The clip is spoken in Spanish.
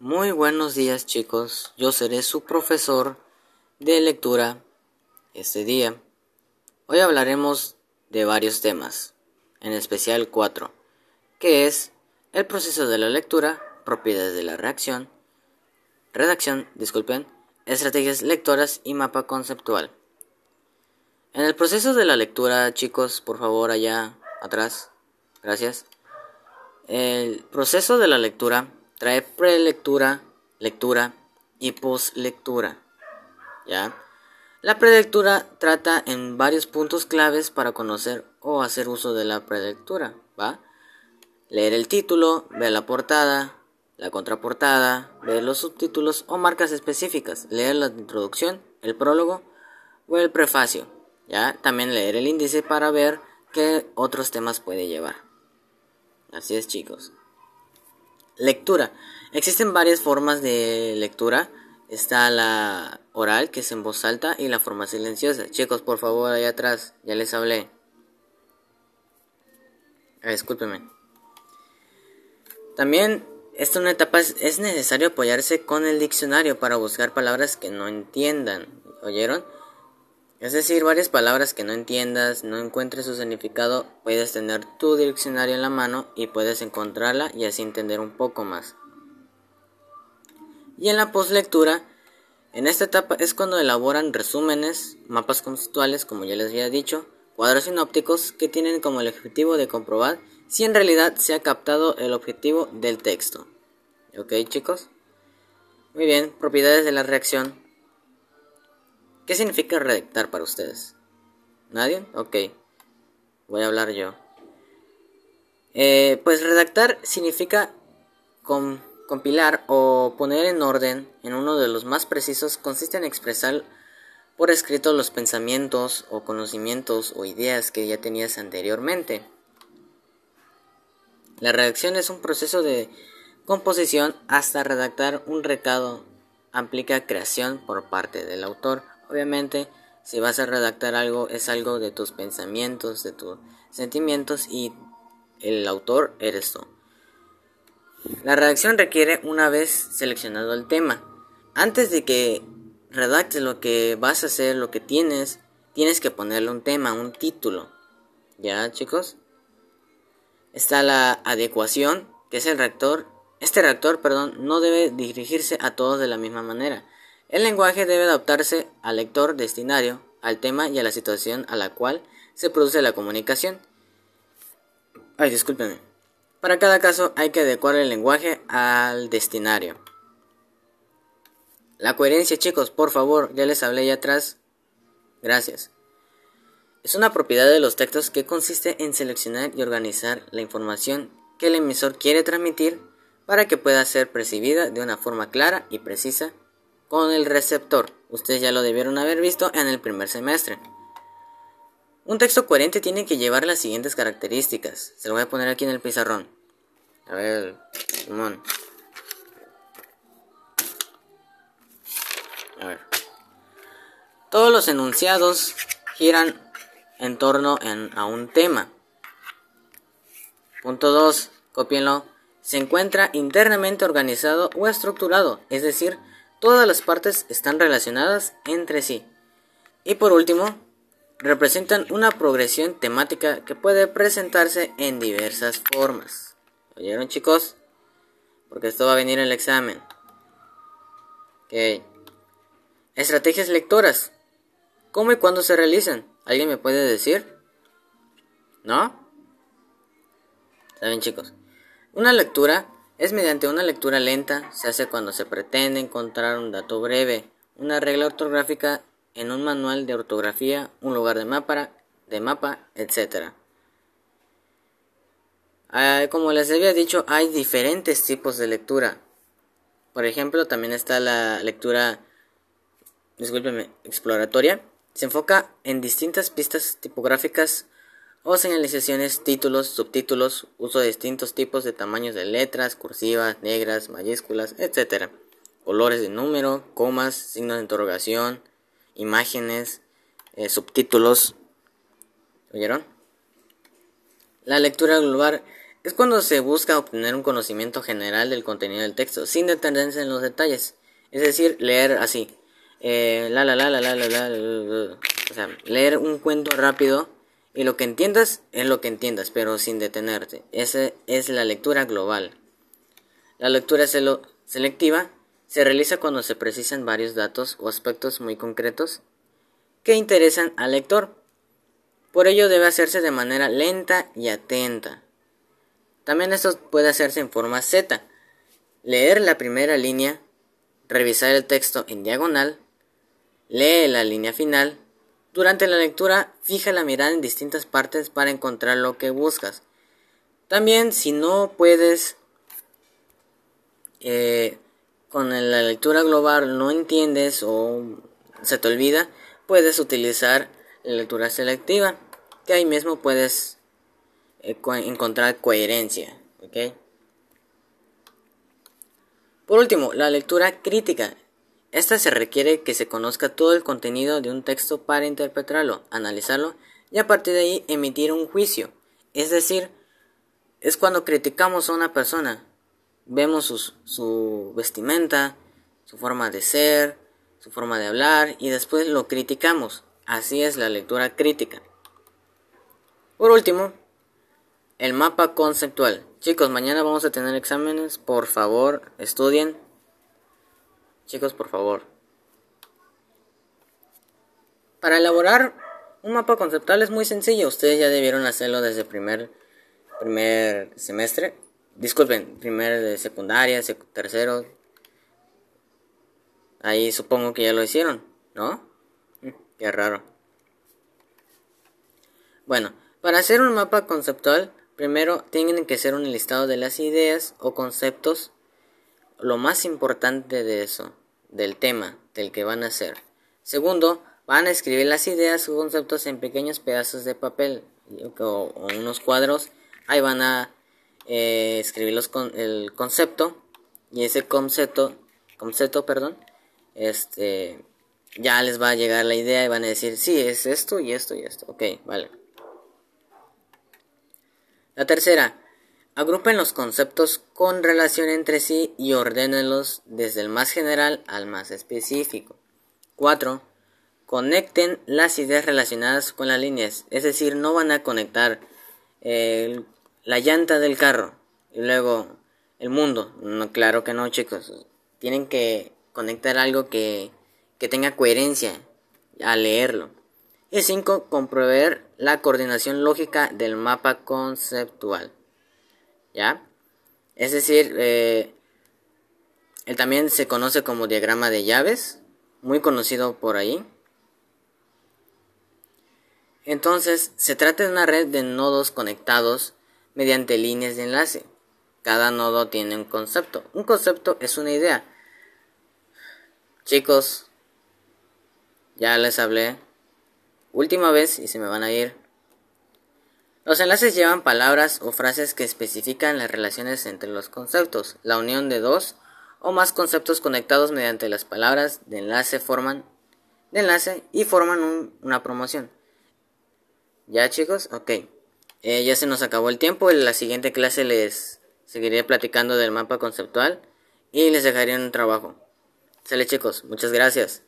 Muy buenos días chicos, yo seré su profesor de lectura este día. Hoy hablaremos de varios temas, en especial cuatro, que es el proceso de la lectura, propiedades de la reacción, redacción, disculpen, estrategias lectoras y mapa conceptual. En el proceso de la lectura, chicos, por favor, allá atrás, gracias. El proceso de la lectura trae prelectura, lectura y postlectura. ¿Ya? La prelectura trata en varios puntos claves para conocer o hacer uso de la prelectura, ¿va? Leer el título, ver la portada, la contraportada, ver los subtítulos o marcas específicas, leer la introducción, el prólogo o el prefacio, ¿ya? También leer el índice para ver qué otros temas puede llevar. Así es, chicos. Lectura. Existen varias formas de lectura. Está la oral, que es en voz alta, y la forma silenciosa. Chicos, por favor, allá atrás, ya les hablé. Ah, discúlpenme. También, esta una etapa es necesario apoyarse con el diccionario para buscar palabras que no entiendan. ¿Oyeron? Es decir, varias palabras que no entiendas, no encuentres su significado, puedes tener tu diccionario en la mano y puedes encontrarla y así entender un poco más. Y en la postlectura, en esta etapa es cuando elaboran resúmenes, mapas conceptuales, como ya les había dicho, cuadros sinópticos que tienen como el objetivo de comprobar si en realidad se ha captado el objetivo del texto. ¿Ok chicos? Muy bien, propiedades de la reacción. ¿Qué significa redactar para ustedes? ¿Nadie? Ok. Voy a hablar yo. Eh, pues redactar significa compilar o poner en orden, en uno de los más precisos, consiste en expresar por escrito los pensamientos o conocimientos o ideas que ya tenías anteriormente. La redacción es un proceso de composición hasta redactar un recado, implica creación por parte del autor Obviamente, si vas a redactar algo, es algo de tus pensamientos, de tus sentimientos y el autor eres tú. La redacción requiere una vez seleccionado el tema. Antes de que redactes lo que vas a hacer, lo que tienes, tienes que ponerle un tema, un título. ¿Ya, chicos? Está la adecuación, que es el reactor. Este reactor, perdón, no debe dirigirse a todos de la misma manera. El lenguaje debe adaptarse al lector destinario, al tema y a la situación a la cual se produce la comunicación. Ay, discúlpenme. Para cada caso hay que adecuar el lenguaje al destinario. La coherencia, chicos, por favor, ya les hablé ya atrás. Gracias. Es una propiedad de los textos que consiste en seleccionar y organizar la información que el emisor quiere transmitir para que pueda ser percibida de una forma clara y precisa con el receptor. Ustedes ya lo debieron haber visto en el primer semestre. Un texto coherente tiene que llevar las siguientes características. Se lo voy a poner aquí en el pizarrón. A ver, Simón. A ver. Todos los enunciados giran en torno a un tema. Punto 2. Copienlo. Se encuentra internamente organizado o estructurado, es decir, Todas las partes están relacionadas entre sí. Y por último, representan una progresión temática que puede presentarse en diversas formas. ¿Oyeron chicos? Porque esto va a venir en el examen. Ok. Estrategias lectoras. ¿Cómo y cuándo se realizan? ¿Alguien me puede decir? ¿No? Está bien chicos. Una lectura es mediante una lectura lenta, se hace cuando se pretende encontrar un dato breve, una regla ortográfica en un manual de ortografía, un lugar de mapa, de mapa etc. Ah, como les había dicho, hay diferentes tipos de lectura. Por ejemplo, también está la lectura, exploratoria. Se enfoca en distintas pistas tipográficas o señalizaciones, títulos, subtítulos, uso de distintos tipos de tamaños de letras, cursivas, negras, mayúsculas, etc. Colores de número, comas, signos de interrogación, imágenes, eh, subtítulos. ¿Oyeron? La lectura global Es cuando se busca obtener un conocimiento general del contenido del texto, sin detenerse en los detalles. Es decir, leer así. Eh, la, la, la, la, la, la, la, la, O sea, leer un cuento rápido y lo que entiendas es lo que entiendas, pero sin detenerte. Esa es la lectura global. La lectura selectiva se realiza cuando se precisan varios datos o aspectos muy concretos que interesan al lector. Por ello debe hacerse de manera lenta y atenta. También esto puede hacerse en forma Z. Leer la primera línea, revisar el texto en diagonal, lee la línea final. Durante la lectura, fija la mirada en distintas partes para encontrar lo que buscas. También, si no puedes eh, con la lectura global no entiendes o se te olvida, puedes utilizar la lectura selectiva, que ahí mismo puedes eh, encontrar coherencia. Por último, la lectura crítica. Esta se requiere que se conozca todo el contenido de un texto para interpretarlo, analizarlo y a partir de ahí emitir un juicio. Es decir, es cuando criticamos a una persona, vemos su, vestimenta, su forma de ser, su forma de hablar y después lo criticamos. Así es la lectura crítica. Por último, el mapa conceptual. Chicos, mañana vamos a tener exámenes. Por favor, estudien. Chicos, por favor. Para elaborar un mapa conceptual es muy sencillo. Ustedes ya debieron hacerlo desde primer, primer semestre disculpen, primero de secundaria, tercero. Ahí supongo que ya lo hicieron, ¿no? Mm, qué raro. Bueno, para hacer un mapa conceptual, primero tienen que ser un listado de las ideas o conceptos, lo más importante de eso, del tema del que van a hacer. Segundo, van a escribir las ideas o conceptos en pequeños pedazos de papel o unos cuadros. Ahí van a eh, escribir los con, el concepto y ese concepto, concepto, perdón, este, ya les va a llegar la idea y van a decir, sí, es esto y esto y esto. Ok, vale. La tercera, agrupen los conceptos con relación entre sí y ordénenlos desde el más general al más específico. 4. Conecten las ideas relacionadas con las líneas, es decir, no van a conectar el la llanta del carro y luego el mundo. No, claro que no, chicos. Tienen que conectar algo que, que tenga coherencia al leerlo. Y 5. Comprobar la coordinación lógica del mapa conceptual. ¿Ya? Es decir, eh, él también se conoce como diagrama de llaves, muy conocido por ahí. Entonces, se trata de una red de nodos conectados mediante líneas de enlace. Cada nodo tiene un concepto. Un concepto es una idea. Chicos, ya les hablé. Última vez y se me van a ir. Los enlaces llevan palabras o frases que especifican las relaciones entre los conceptos. La unión de dos o más conceptos conectados mediante las palabras de enlace forman de enlace y forman una promoción. ¿Ya chicos? Ok. Eh, ya se nos acabó el tiempo. En la siguiente clase les seguiré platicando del mapa conceptual y les dejaré un trabajo. Sale chicos, muchas gracias.